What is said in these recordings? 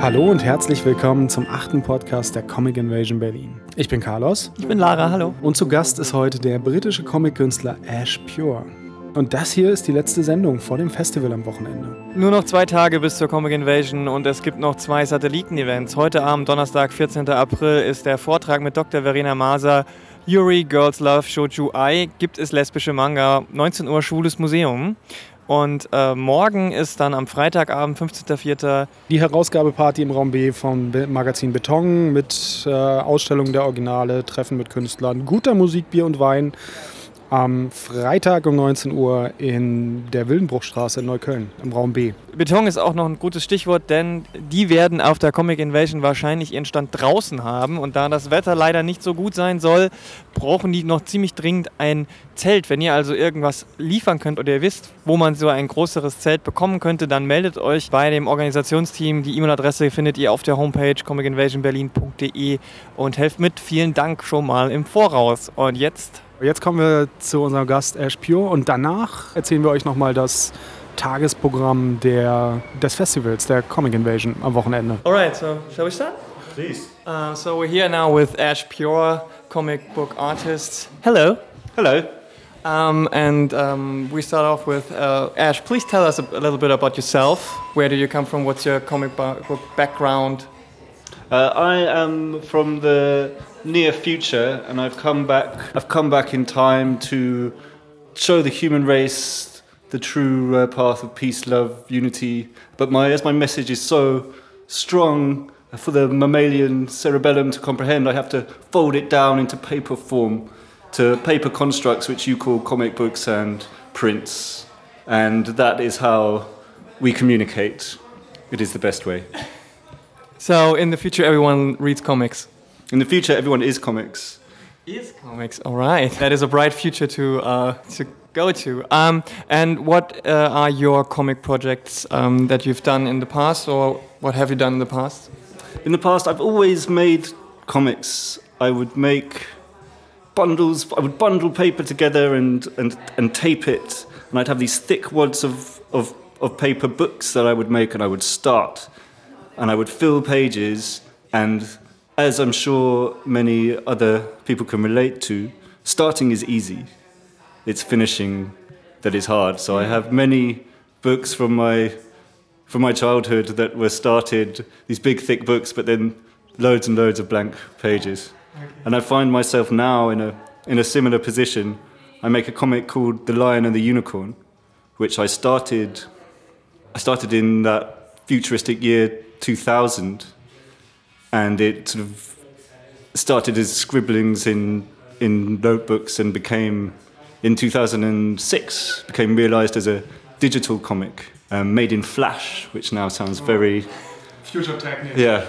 Hallo und herzlich willkommen zum achten Podcast der Comic Invasion Berlin. Ich bin Carlos. Ich bin Lara, hallo. Und zu Gast ist heute der britische Comic-Künstler Ash Pure. Und das hier ist die letzte Sendung vor dem Festival am Wochenende. Nur noch zwei Tage bis zur Comic Invasion und es gibt noch zwei Satelliten-Events. Heute Abend, Donnerstag, 14. April, ist der Vortrag mit Dr. Verena Maser. Yuri, Girls Love, Shouju Ai, gibt es lesbische Manga, 19 Uhr, Schwules Museum. Und äh, morgen ist dann am Freitagabend, 15.04. Die Herausgabeparty im Raum B vom Magazin Beton mit äh, Ausstellung der Originale, Treffen mit Künstlern, guter Musik, Bier und Wein am Freitag um 19 Uhr in der Wildenbruchstraße in Neukölln im Raum B. Beton ist auch noch ein gutes Stichwort, denn die werden auf der Comic Invasion wahrscheinlich ihren Stand draußen haben und da das Wetter leider nicht so gut sein soll, brauchen die noch ziemlich dringend ein Zelt. Wenn ihr also irgendwas liefern könnt oder ihr wisst, wo man so ein größeres Zelt bekommen könnte, dann meldet euch bei dem Organisationsteam. Die E-Mail-Adresse findet ihr auf der Homepage comicinvasionberlin.de und helft mit. Vielen Dank schon mal im Voraus. Und jetzt Jetzt kommen wir zu unserem Gast Ash Pure und danach erzählen wir euch nochmal das Tagesprogramm der, des Festivals, der Comic Invasion am Wochenende. Alright, so shall we start? Please. Uh, so we're here now with Ash Pure, comic book artist. Hello. Hello. Um, and um, we start off with uh, Ash. Please tell us a, a, little bit about yourself. Where do you come from? What's your comic book background? Uh, I am from the near future, and I've come back. I've come back in time to show the human race the true uh, path of peace, love, unity. But my as my message is so strong for the mammalian cerebellum to comprehend, I have to fold it down into paper form, to paper constructs which you call comic books and prints, and that is how we communicate. It is the best way. So in the future, everyone reads comics. In the future, everyone is comics. Is comics, all right. That is a bright future to uh, to go to. Um, and what uh, are your comic projects um, that you've done in the past, or what have you done in the past? In the past, I've always made comics. I would make bundles. I would bundle paper together and and and tape it, and I'd have these thick wads of of of paper books that I would make, and I would start, and I would fill pages and as I'm sure many other people can relate to, starting is easy. It's finishing that is hard. So I have many books from my from my childhood that were started, these big thick books, but then loads and loads of blank pages. And I find myself now in a in a similar position. I make a comic called The Lion and the Unicorn, which I started I started in that futuristic year 2000 and it sort of started as scribblings in in notebooks and became in 2006 became realized as a digital comic um, made in Flash, which now sounds very future technique. Yeah,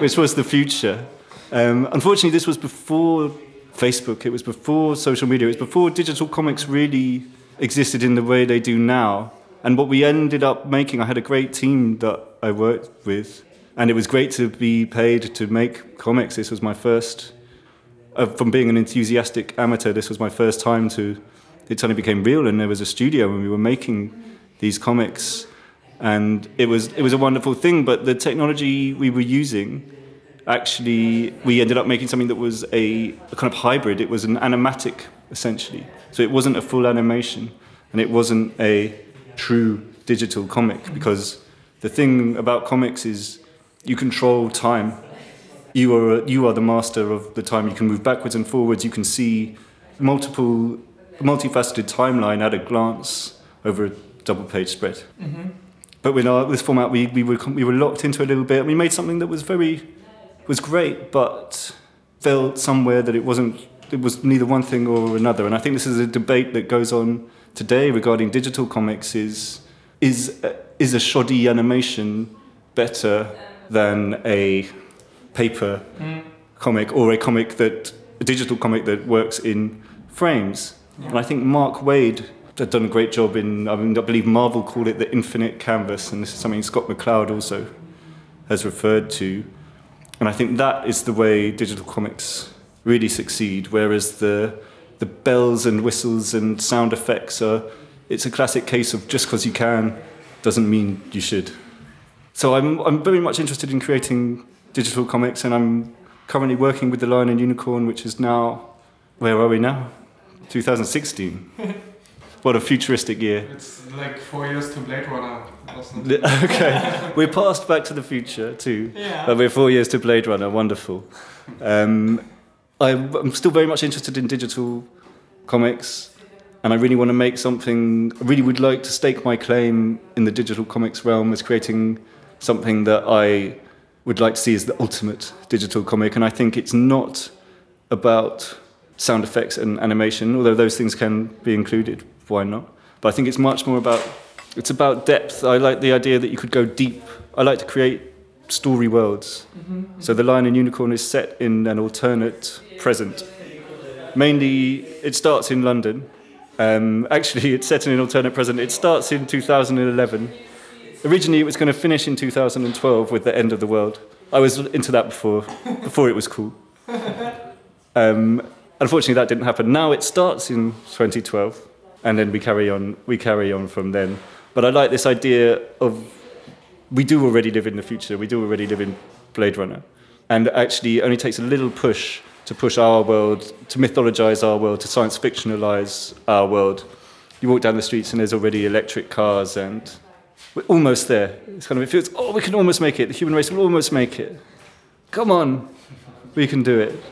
which was the future. Um, unfortunately, this was before Facebook. It was before social media. It was before digital comics really existed in the way they do now. And what we ended up making, I had a great team that I worked with and it was great to be paid to make comics. This was my first, uh, from being an enthusiastic amateur, this was my first time to, it suddenly became real, and there was a studio, and we were making these comics, and it was it was a wonderful thing. But the technology we were using, actually, we ended up making something that was a, a kind of hybrid. It was an animatic, essentially. So it wasn't a full animation, and it wasn't a true digital comic because the thing about comics is you control time. You are, you are the master of the time. You can move backwards and forwards. You can see multiple, multifaceted timeline at a glance over a double page spread. Mm-hmm. But with our, this format, we, we, were, we were locked into a little bit. We made something that was very, was great, but felt somewhere that it wasn't, it was neither one thing or another. And I think this is a debate that goes on today regarding digital comics is, is, is a shoddy animation better than a paper mm. comic or a comic that a digital comic that works in frames. Yeah. And I think Mark Waid had done a great job in. I, mean, I believe Marvel called it the infinite canvas, and this is something Scott McCloud also has referred to. And I think that is the way digital comics really succeed, whereas the, the bells and whistles and sound effects are, it's a classic case of just because you can doesn't mean you should. So I'm, I'm very much interested in creating digital comics, and I'm currently working with the Lion and Unicorn, which is now, where are we now? 2016. what a futuristic year. It's like four years to Blade Runner. okay, we're past Back to the Future too, Yeah. but we're four years to Blade Runner. Wonderful. Um, I'm, still very much interested in digital comics, and I really want to make something. I really would like to stake my claim in the digital comics realm as creating something that I would like to see as the ultimate digital comic. And I think it's not about sound effects and animation, although those things can be included. Why not? But I think it's much more about it's about depth. I like the idea that you could go deep. I like to create story worlds. So the Lion and Unicorn is set in an alternate present. Mainly, it starts in London. Um, actually, it's set in an alternate present. It starts in 2011. Originally, it was going to finish in 2012 with the end of the world. I was into that before, before it was cool. Um, unfortunately, that didn't happen. Now it starts in 2012, and then we carry on. We carry on from then. But I like this idea of we do already live in the future. We do already live in Blade Runner, and actually, it only takes a little push to push our world, to mythologize our world, to science fictionalize our world. You walk down the streets, and there's already electric cars, and we're almost there. It's kind of it feels. Oh, we can almost make it. The human race will almost make it. Come on, we can do it.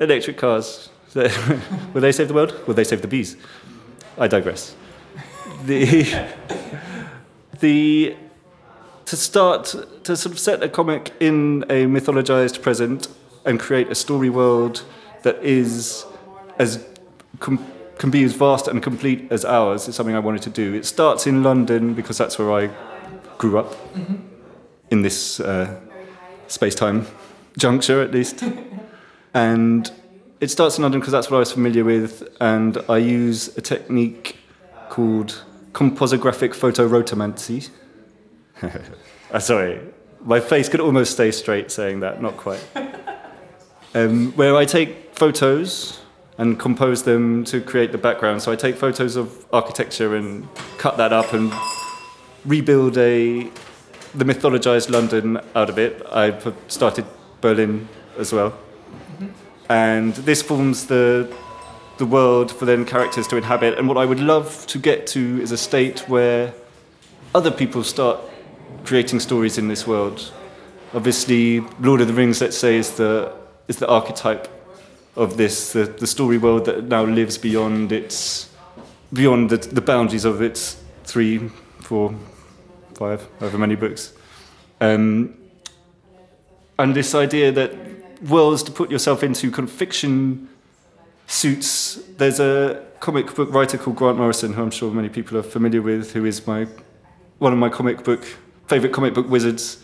Electric cars. Will they save the world? Will they save the bees? I digress. The, the, to start, to sort of set a comic in a mythologized present and create a story world that is as com- can be as vast and complete as ours is something I wanted to do. It starts in London because that's where I grew up, in this uh, space-time juncture at least. And it starts in London because that's what I was familiar with, and I use a technique called composographic photorotomancy. Uh, sorry, my face could almost stay straight saying that, not quite. Um, where I take photos and compose them to create the background. So I take photos of architecture and cut that up and rebuild a the mythologized London out of it. I've started Berlin as well and this forms the the world for then characters to inhabit. And what I would love to get to is a state where other people start creating stories in this world. Obviously, Lord of the Rings, let's say, is the is the archetype of this, the, the story world that now lives beyond its beyond the, the boundaries of its three, four, five, however many books. Um, and this idea that worlds to put yourself into, kind of fiction suits. There's a comic book writer called Grant Morrison, who I'm sure many people are familiar with, who is my one of my comic book favorite comic book wizards.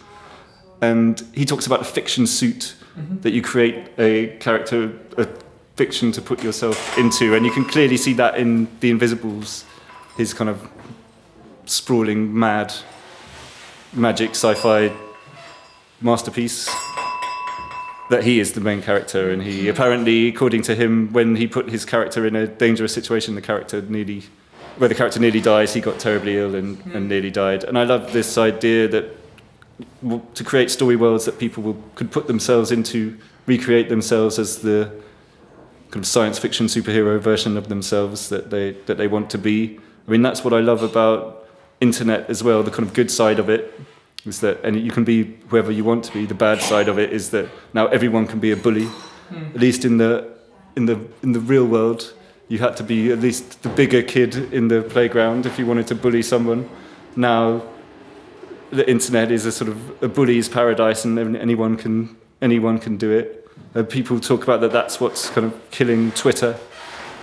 And he talks about a fiction suit mm-hmm. that you create a character, a fiction to put yourself into, and you can clearly see that in The Invisibles, his kind of sprawling, mad, magic sci-fi masterpiece that he is the main character, and he mm-hmm. apparently, according to him, when he put his character in a dangerous situation, the character nearly, where the character nearly dies, he got terribly ill and, hmm. and nearly died. And I love this idea that w- to create story worlds that people will, could put themselves into, recreate themselves as the kind of science fiction superhero version of themselves that they that they want to be. I mean, that's what I love about internet as well. The kind of good side of it is that, and you can be whoever you want to be. The bad side of it is that now everyone can be a bully. Hmm. At least in the in the in the real world, you had to be at least the bigger kid in the playground if you wanted to bully someone. Now, the internet is a sort of a bully's paradise, and anyone can anyone can do it. Uh, people talk about that. That's what's kind of killing Twitter.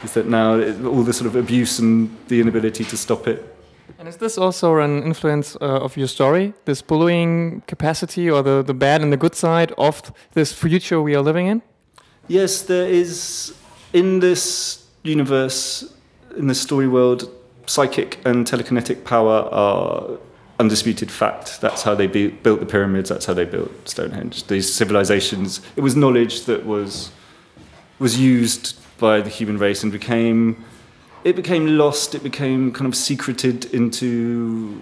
Is that now it, all the sort of abuse and the inability to stop it. And is this also an influence uh, of your story, this bullying capacity or the, the bad and the good side of this future we are living in? Yes, there is in this universe, in the story world, psychic and telekinetic power are undisputed fact. That's how they be, built the pyramids. That's how they built Stonehenge. These civilizations. It was knowledge that was was used by the human race and became it became lost. It became kind of secreted into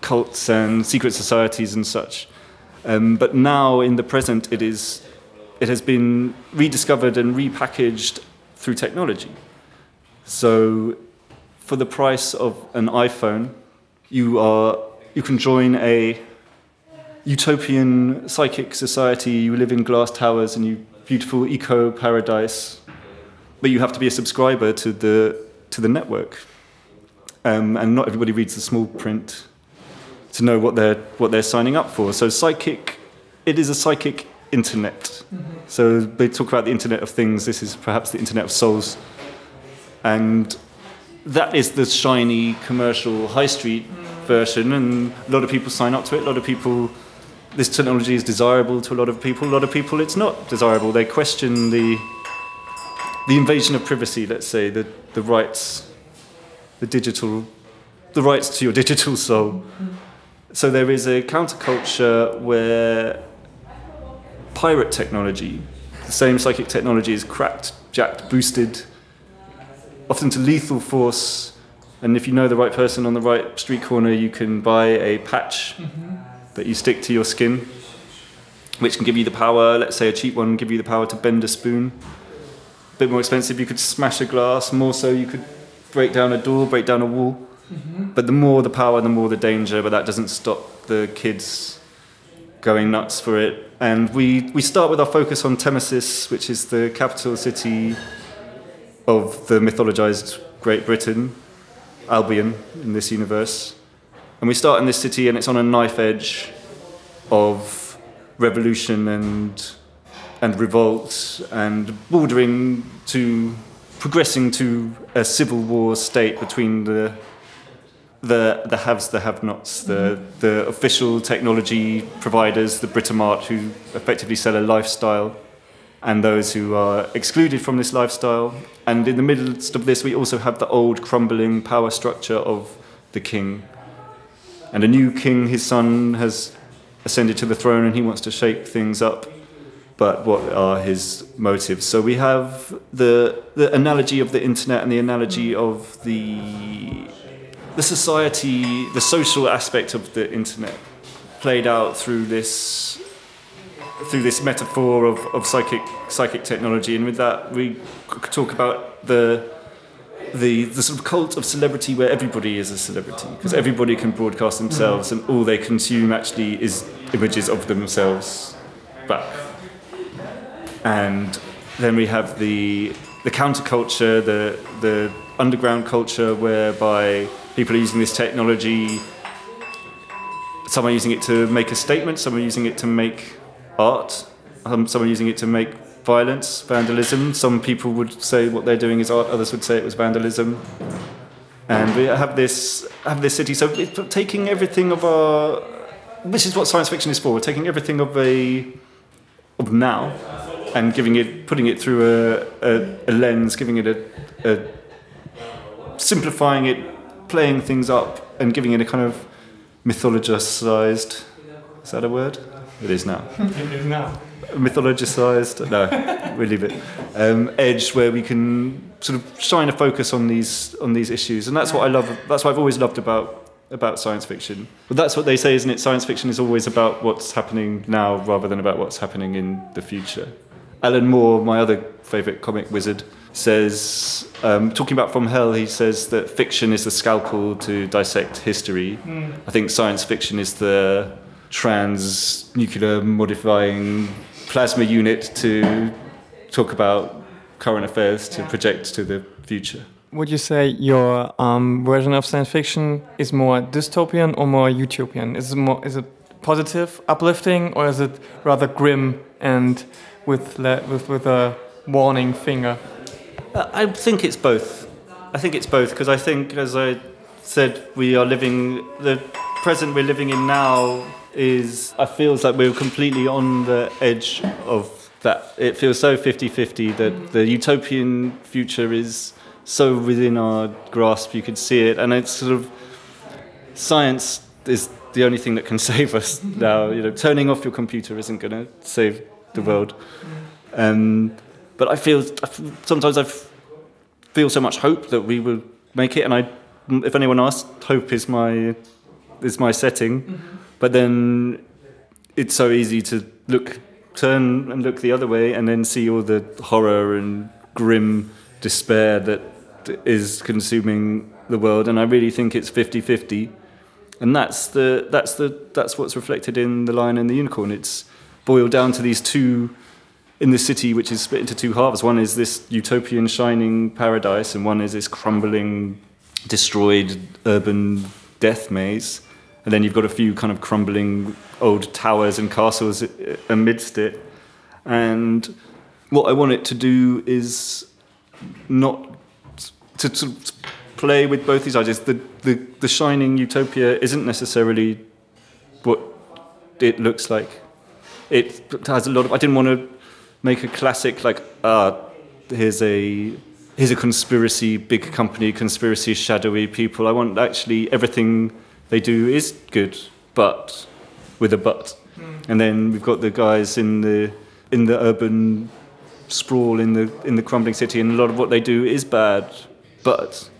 cults and secret societies and such. Um, but now, in the present, it is it has been rediscovered and repackaged through technology. So, for the price of an iPhone, you are you can join a utopian psychic society. You live in glass towers and you beautiful eco paradise, but you have to be a subscriber to the to the network. Um, and not everybody reads the small print to know what they're what they're signing up for. So psychic, it is a psychic internet. Mm-hmm. So they talk about the internet of things. This is perhaps the internet of souls, and that is the shiny commercial high street version. And a lot of people sign up to it. A lot of people. This technology is desirable to a lot of people. A lot of people, it's not desirable. They question the the invasion of privacy. Let's say the the rights, the digital, the rights to your digital soul. So there is a counterculture where pirate technology, the same psychic technology, is cracked, jacked, boosted, often to lethal force. And if you know the right person on the right street corner, you can buy a patch mm-hmm. that you stick to your skin, which can give you the power. Let's say a cheap one, give you the power to bend a spoon. A bit more expensive, you could smash a glass. More so, you could break down a door, break down a wall. Mm-hmm. But the more the power, the more the danger. But that doesn't stop the kids going nuts for it. And we, we start with our focus on Temesis, which is the capital city of the mythologized Great Britain, Albion in this universe. And we start in this city, and it's on a knife edge of revolution and and revolt and bordering to progressing to a civil war state between the the the haves, the have-nots, the mm-hmm. the official technology providers, the Britomart, who effectively sell a lifestyle, and those who are excluded from this lifestyle. And in the midst of this, we also have the old crumbling power structure of the king. And a new king, his son, has ascended to the throne, and he wants to shake things up. But what are his motives? So we have the the analogy of the internet and the analogy of the the society, the social aspect of the internet played out through this through this metaphor of, of psychic psychic technology, and with that we talk about the the the sort of cult of celebrity where everybody is a celebrity because everybody can broadcast themselves and all they consume actually is images of themselves back. And then we have the the counterculture, the the underground culture whereby people are using this technology. Some are using it to make a statement, some are using it to make art, um, some are using it to make violence, vandalism. Some people would say what they're doing is art, others would say it was vandalism. And we have this, have this city. So taking everything of our, this is what science fiction is for. We're taking everything of a, of now, and giving it, putting it through a, a, a lens, giving it a, a, simplifying it playing things up and giving it a kind of mythologized. Is that a word? It is now. it is now. Mythologized. No, we leave it. Um, edge where we can sort of shine a focus on these on these issues, and that's what I love. That's what I've always loved about about science fiction. But that's what they say, isn't it? Science fiction is always about what's happening now rather than about what's happening in the future. Alan Moore, my other favourite comic wizard, says, um, talking about From Hell, he says that fiction is the scalpel to dissect history. Mm. I think science fiction is the trans nuclear modifying plasma unit to talk about current affairs to project to the future. Would you say your um, version of science fiction is more dystopian or more utopian? Is it more is it positive, uplifting, or is it rather grim and with with with a warning finger? Uh, I think it's both. I think it's both because I think, as I said, we are living the present we're living in now is I feels like we're completely on the edge of that. It feels so 50-50 that the utopian future is so within our grasp. You could see it, and it's sort of science is the only thing that can save us now. You know, turning off your computer isn't going to save the world. Um, but I feel sometimes I feel so much hope that we will make it. And I, if anyone asks, hope is my is my setting. Mm-hmm. But then it's so easy to look, turn and look the other way, and then see all the horror and grim despair that is consuming the world. And I really think it's 50-50 and that's the that's the that's what's reflected in the lion and the unicorn. It's boiled down to these two in the city, which is split into two halves. One is this utopian shining paradise, and one is this crumbling, destroyed urban death maze. And then you've got a few kind of crumbling old towers and castles amidst it. And what I want it to do is not to, to play with both these ideas. The, the, the shining utopia isn't necessarily what it looks like. It has a lot of. I didn't want to make a classic like ah, here's a here's a conspiracy, big company conspiracy, shadowy people. I want actually everything they do is good, but with a but. Mm. And then we've got the guys in the in the urban sprawl in the in the crumbling city, and a lot of what they do is bad, but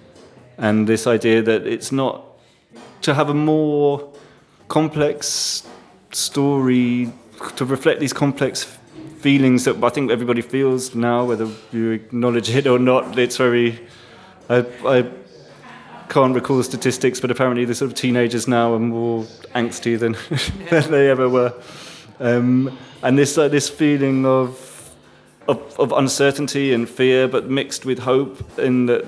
and this idea that it's not to have a more complex story to reflect these complex feelings that I think everybody feels now, whether you acknowledge it or not. It's very. I, I can't recall statistics, but apparently the sort of teenagers now are more angsty than, than they ever were. Um, and this uh, this feeling of, of, of uncertainty and fear, but mixed with hope, in that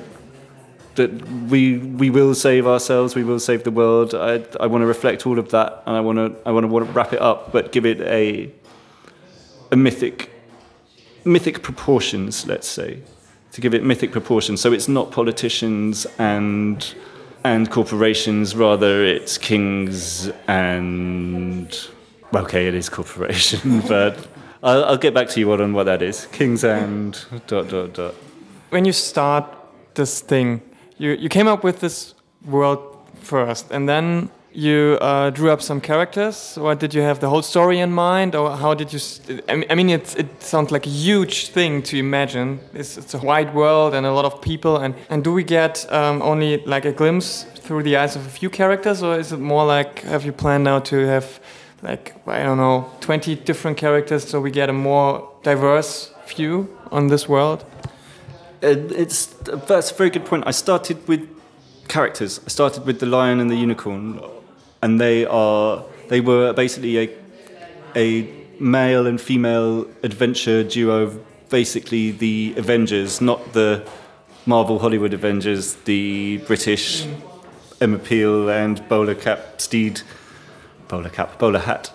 that we we will save ourselves, we will save the world. I, I want to reflect all of that, and I want to I want to wrap it up, but give it a a mythic mythic proportions, let's say, to give it mythic proportions. So it's not politicians and and corporations, rather it's kings and okay, it is corporation, but I'll, I'll get back to you on what that is. Kings and dot dot dot. When you start this thing you you came up with this world first, and then you uh, drew up some characters. Or did you have the whole story in mind, or how did you? I mean, it's, it sounds like a huge thing to imagine. It's, it's, a wide world and a lot of people, and and do we get um, only like a glimpse through the eyes of a few characters, or is it more like have you planned now to have like I don't know, 20 different characters, so we get a more diverse view on this world? it's that's a very good point. I started with characters. I started with the lion and the unicorn, and they are they were basically a a male and female adventure duo. Basically, the Avengers, not the Marvel Hollywood Avengers, the British Emma Peel and bowler cap Steed, bowler cap, bowler hat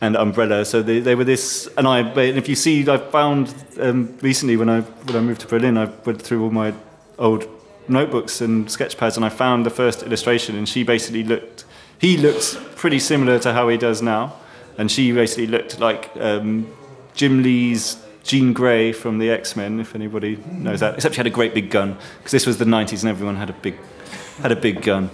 and umbrella. So they, they were this, and I. And if you see, I found um, recently when I when I moved to Berlin, I went through all my old notebooks and sketch pads, and I found the first illustration, and she basically looked. He looked pretty similar to how he does now, and she basically looked like um, Jim Lee's Jean Grey from the X Men, if anybody knows that. Except she had a great big gun because this was the '90s, and everyone had a big had a big gun.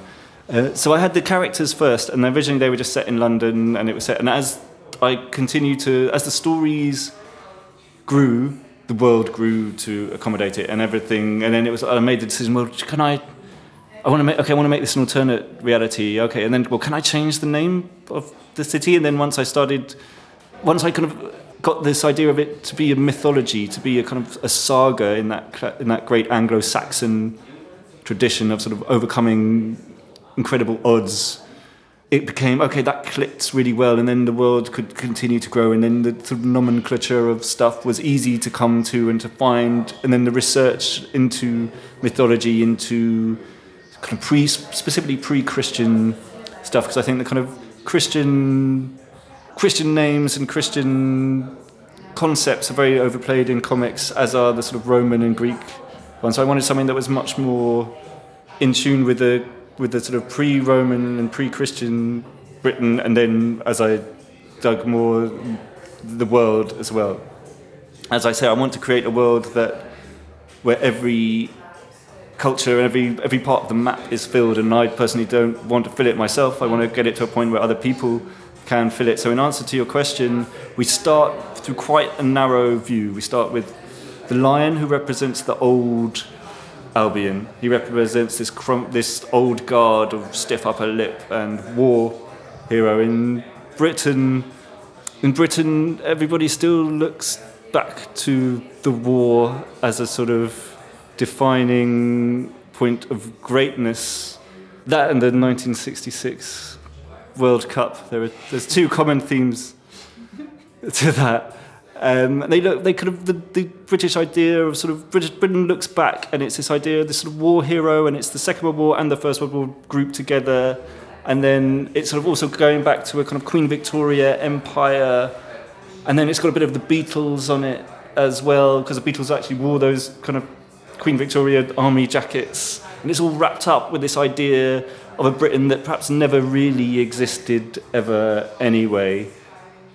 Uh, so I had the characters first, and originally they were just set in London, and it was set. And as I continued to, as the stories grew, the world grew to accommodate it and everything. And then it was, I made the decision, well, can I, I want to make, okay, I want to make this an alternate reality. Okay. And then, well, can I change the name of the city? And then once I started, once I kind of got this idea of it to be a mythology, to be a kind of a saga in that, in that great Anglo-Saxon tradition of sort of overcoming incredible odds it became okay that clicked really well and then the world could continue to grow and then the sort of nomenclature of stuff was easy to come to and to find and then the research into mythology into kind of pre specifically pre-christian stuff because i think the kind of christian christian names and christian concepts are very overplayed in comics as are the sort of roman and greek ones so i wanted something that was much more in tune with the with the sort of pre-Roman and pre-Christian Britain, and then as I dug more, the world as well. As I say, I want to create a world that where every culture and every every part of the map is filled and I personally don't want to fill it myself. I want to get it to a point where other people can fill it. So in answer to your question we start through quite a narrow view. We start with the lion who represents the old Albion. He represents this crump, this old guard of stiff upper lip and war hero. In Britain in Britain everybody still looks back to the war as a sort of defining point of greatness. That and the 1966 World Cup. There are, there's two common themes to that. Um, they look. They could have the, the British idea of sort of British Britain looks back, and it's this idea of this sort of war hero, and it's the Second World War and the First World War grouped together, and then it's sort of also going back to a kind of Queen Victoria empire, and then it's got a bit of the Beatles on it as well, because the Beatles actually wore those kind of Queen Victoria army jackets. And it's all wrapped up with this idea of a Britain that perhaps never really existed ever anyway.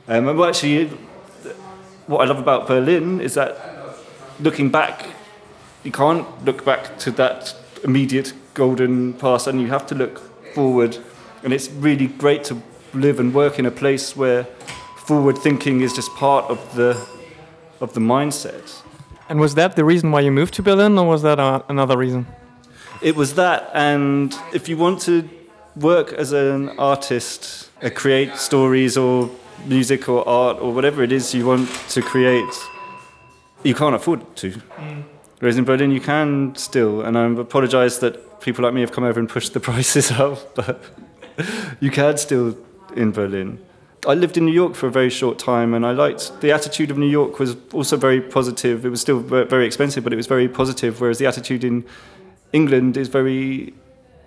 Um, and well, actually, what I love about Berlin is that looking back, you can't look back to that immediate golden past, and you have to look forward. And it's really great to live and work in a place where forward thinking is just part of the of the mindset. And was that the reason why you moved to Berlin, or was that uh, another reason? It was that, and if you want to work as an artist, uh, create stories or music or art or whatever it is you want to create, you can't afford to. Mm. Whereas in Berlin, you can still, and I apologise that people like me have come over and pushed the prices up, but you can still in Berlin. I lived in New York for a very short time, and I liked the attitude of New York was also very positive. It was still very expensive, but it was very positive. Whereas the attitude in England is very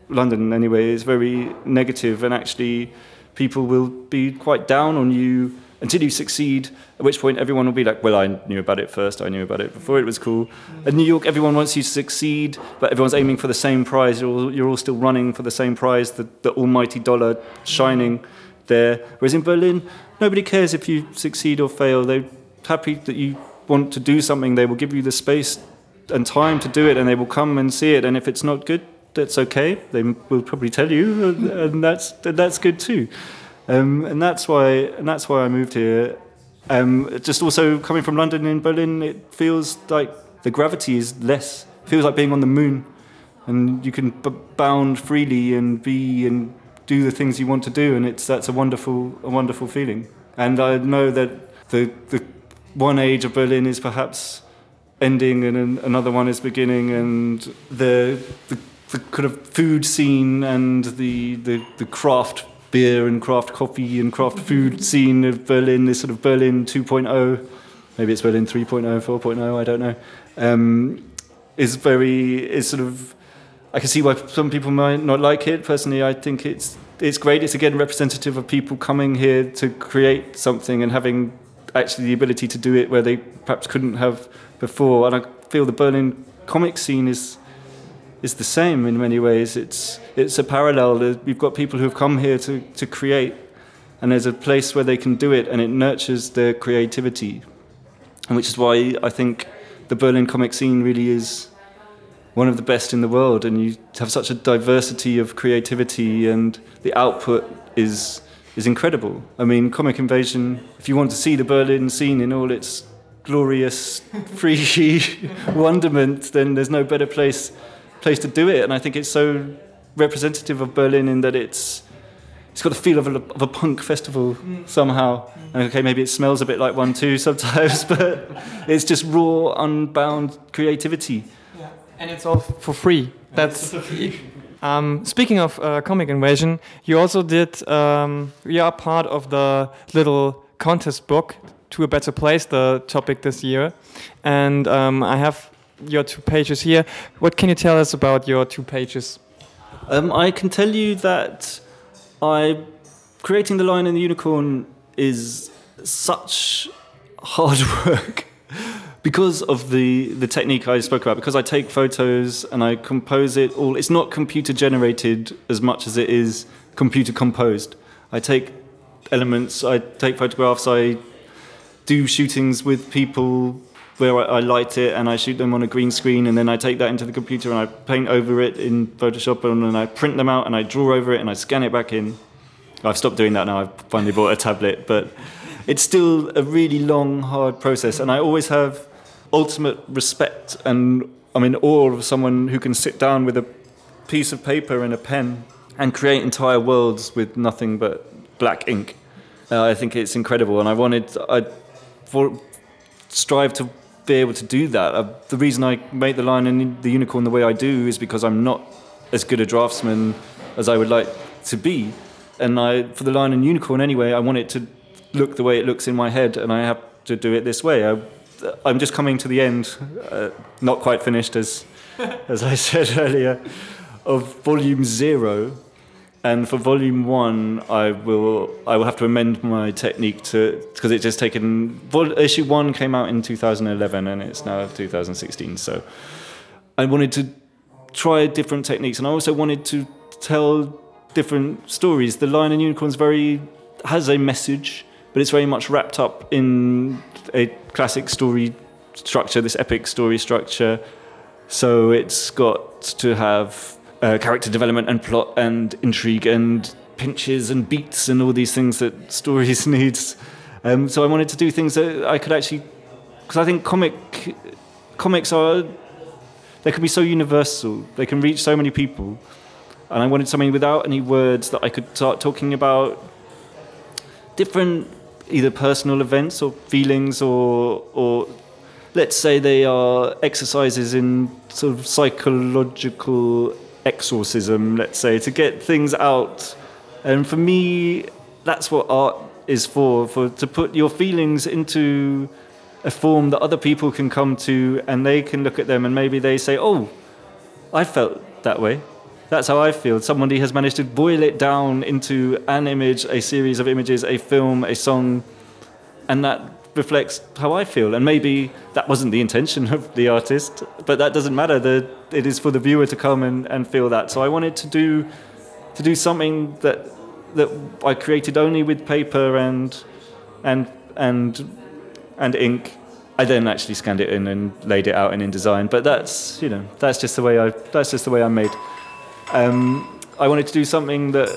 London anyway is very negative, and actually people will be quite down on you until you succeed. At which point everyone will be like, "Well, I knew about it first. I knew about it before it was cool." In New York, everyone wants you to succeed, but everyone's aiming for the same prize. You're all, you're all still running for the same prize, the, the almighty dollar shining. There. Whereas in Berlin, nobody cares if you succeed or fail. They're happy that you want to do something. They will give you the space and time to do it, and they will come and see it. And if it's not good, that's okay. They will probably tell you, and that's that's good too. Um, and that's why and that's why I moved here. Um, just also coming from London in Berlin, it feels like the gravity is less. It feels like being on the moon, and you can bound freely and be and do the things you want to do, and it's that's a wonderful a wonderful feeling. And I know that the the one age of Berlin is perhaps ending, and another one is beginning, and the the, the kind of food scene and the, the the craft beer and craft coffee and craft food scene of Berlin this sort of Berlin 2.0. Maybe it's Berlin 3.0, 4.0. I don't know. Um, is very is sort of I can see why some people might not like it. Personally, I think it's it's great. It's again representative of people coming here to create something and having actually the ability to do it where they perhaps couldn't have before. And I feel the Berlin comic scene is is the same in many ways. It's it's a parallel. We've got people who have come here to to create, and there's a place where they can do it, and it nurtures their creativity, and which is why I think the Berlin comic scene really is one of the best in the world, and you have such a diversity of creativity, and the output is is incredible. I mean, Comic Invasion. If you want to see the Berlin scene in all its glorious, free wonderment, then there's no better place place to do it. And I think it's so representative of Berlin in that it's it's got the feel of a, of a punk festival somehow. Okay, maybe it smells a bit like one too sometimes, but it's just raw, unbound creativity. And it's all for free. That's. Um, speaking of uh, comic invasion, you also did. Um, you are part of the little contest book to a better place, the topic this year, and um, I have your two pages here. What can you tell us about your two pages? Um, I can tell you that I creating the lion and the unicorn is such hard work because of the, the technique I spoke about, because I take photos and I compose it all, it's not computer generated as much as it is computer composed. I take elements, I take photographs, I do shootings with people where I, I light it and I shoot them on a green screen, and then I take that into the computer and I paint over it in Photoshop, and then I print them out and I draw over it and I scan it back in. I've stopped doing that now. I've finally bought a tablet, but it's still a really long, hard process, and I always have ultimate respect and I'm in awe of someone who can sit down with a piece of paper and a pen and create entire worlds with nothing but black ink. Uh, I think it's incredible, and I wanted, I for, strive to be able to do that. Uh, the reason I make the Lion and the unicorn the way I do is because I'm not as good a draftsman as I would like to be, and I, for the Lion and unicorn anyway, I want it to look the way it looks in my head, and I have to do it this way. I, I'm just coming to the end, uh, not quite finished as, as I said earlier, of volume zero and for volume one, I will I will have to amend my technique to because it's just taken. Vol, issue one came out in 2011 and it's now 2016. So I wanted to try different techniques, and I also wanted to tell different stories. The Lion and Unicorns very has a message, but it's very much wrapped up in a classic story structure, this epic story structure. So it's got to have uh, character development and plot and intrigue and pinches and beats and all these things that stories needs. Um, so I wanted to do things that I could actually, because I think comic comics are they can be so universal. They can reach so many people, and I wanted something without any words that I could start talking about different either personal events or feelings or or let's say they are exercises in sort of psychological exorcism, let's say, to get things out. And for me, that's what art is for, for to put your feelings into a form that other people can come to and they can look at them and maybe they say, oh, I felt that way. That's how I feel. Somebody has managed to boil it down into an image, a series of images, a film, a song, and that reflects how I feel. And maybe that wasn't the intention of the artist, but that doesn't matter. The, it is for the viewer to come and, and feel that. So I wanted to do to do something that that I created only with paper and and and and ink. I then actually scanned it in and laid it out in InDesign. But that's you know that's just the way I that's just the way I'm made. Um, I wanted to do something that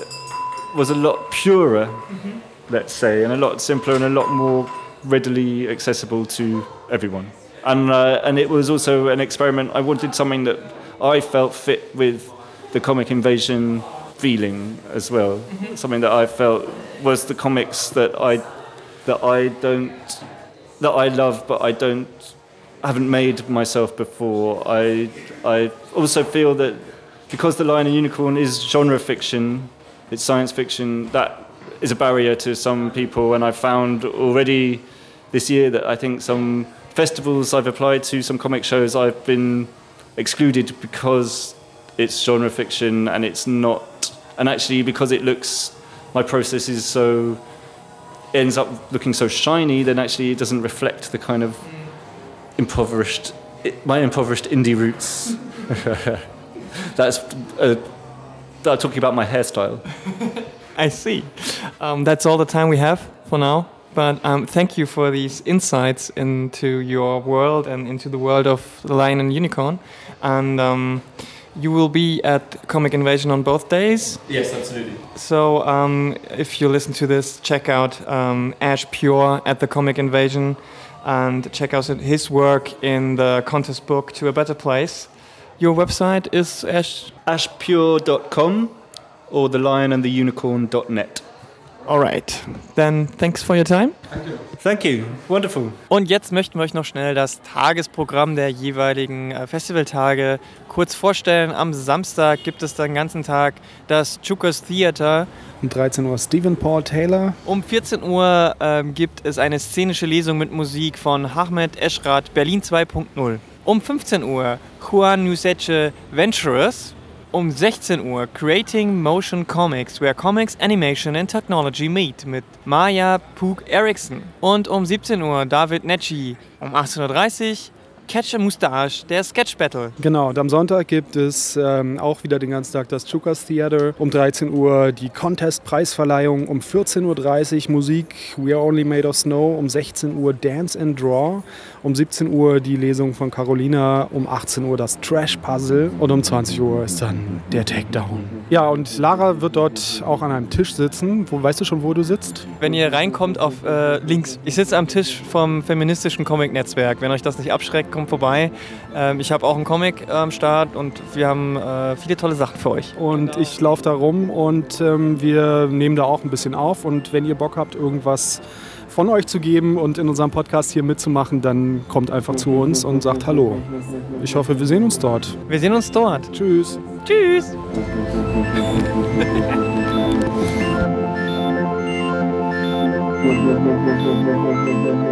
was a lot purer, mm-hmm. let's say, and a lot simpler and a lot more readily accessible to everyone. And, uh, and it was also an experiment. I wanted something that I felt fit with the comic invasion feeling as well. Mm-hmm. Something that I felt was the comics that I that I don't that I love, but I don't haven't made myself before. I I also feel that because the Lion and Unicorn is genre fiction, it's science fiction. That is a barrier to some people, and I've found already this year that I think some festivals I've applied to, some comic shows I've been excluded because it's genre fiction and it's not, and actually because it looks, my process is so ends up looking so shiny, then actually it doesn't reflect the kind of impoverished, my impoverished indie roots. That's uh, talking about my hairstyle. I see. Um, that's all the time we have for now. But um, thank you for these insights into your world and into the world of the Lion and Unicorn. And um, you will be at Comic Invasion on both days. Yes, absolutely. So um, if you listen to this, check out um, Ash Pure at the Comic Invasion and check out his work in the contest book To a Better Place. Your website is ash ashpure.com or thelionandtheunicorn.net. Alright, then thanks for your time. Danke. Thank you, wonderful. Und jetzt möchten wir euch noch schnell das Tagesprogramm der jeweiligen äh, Festivaltage kurz vorstellen. Am Samstag gibt es den ganzen Tag das Chukas Theater. Um 13 Uhr Stephen Paul Taylor. Um 14 Uhr ähm, gibt es eine szenische Lesung mit Musik von Ahmed Eschrat Berlin 2.0. Um 15 Uhr Juan Nuseche Venturous um 16 Uhr Creating Motion Comics, where Comics, Animation and Technology meet mit Maya Pug Erickson. Und um 17 Uhr David Netschi. Um 18.30 Uhr Catch a Moustache, der Sketch Battle. Genau, und am Sonntag gibt es ähm, auch wieder den ganzen Tag das Chukas Theater. Um 13 Uhr die Contest-Preisverleihung. Um 14.30 Uhr Musik We Are Only Made of Snow. Um 16 Uhr Dance and Draw. Um 17 Uhr die Lesung von Carolina. Um 18 Uhr das Trash-Puzzle. Und um 20 Uhr ist dann der Takedown. Ja, und Lara wird dort auch an einem Tisch sitzen. Wo, weißt du schon, wo du sitzt? Wenn ihr reinkommt auf äh, links, ich sitze am Tisch vom feministischen Comic-Netzwerk. Wenn euch das nicht abschreckt, kommt vorbei. Ähm, ich habe auch einen Comic am Start und wir haben äh, viele tolle Sachen für euch. Und ich laufe da rum und ähm, wir nehmen da auch ein bisschen auf. Und wenn ihr Bock habt, irgendwas von euch zu geben und in unserem Podcast hier mitzumachen, dann kommt einfach zu uns und sagt Hallo. Ich hoffe, wir sehen uns dort. Wir sehen uns dort. Tschüss. Tschüss.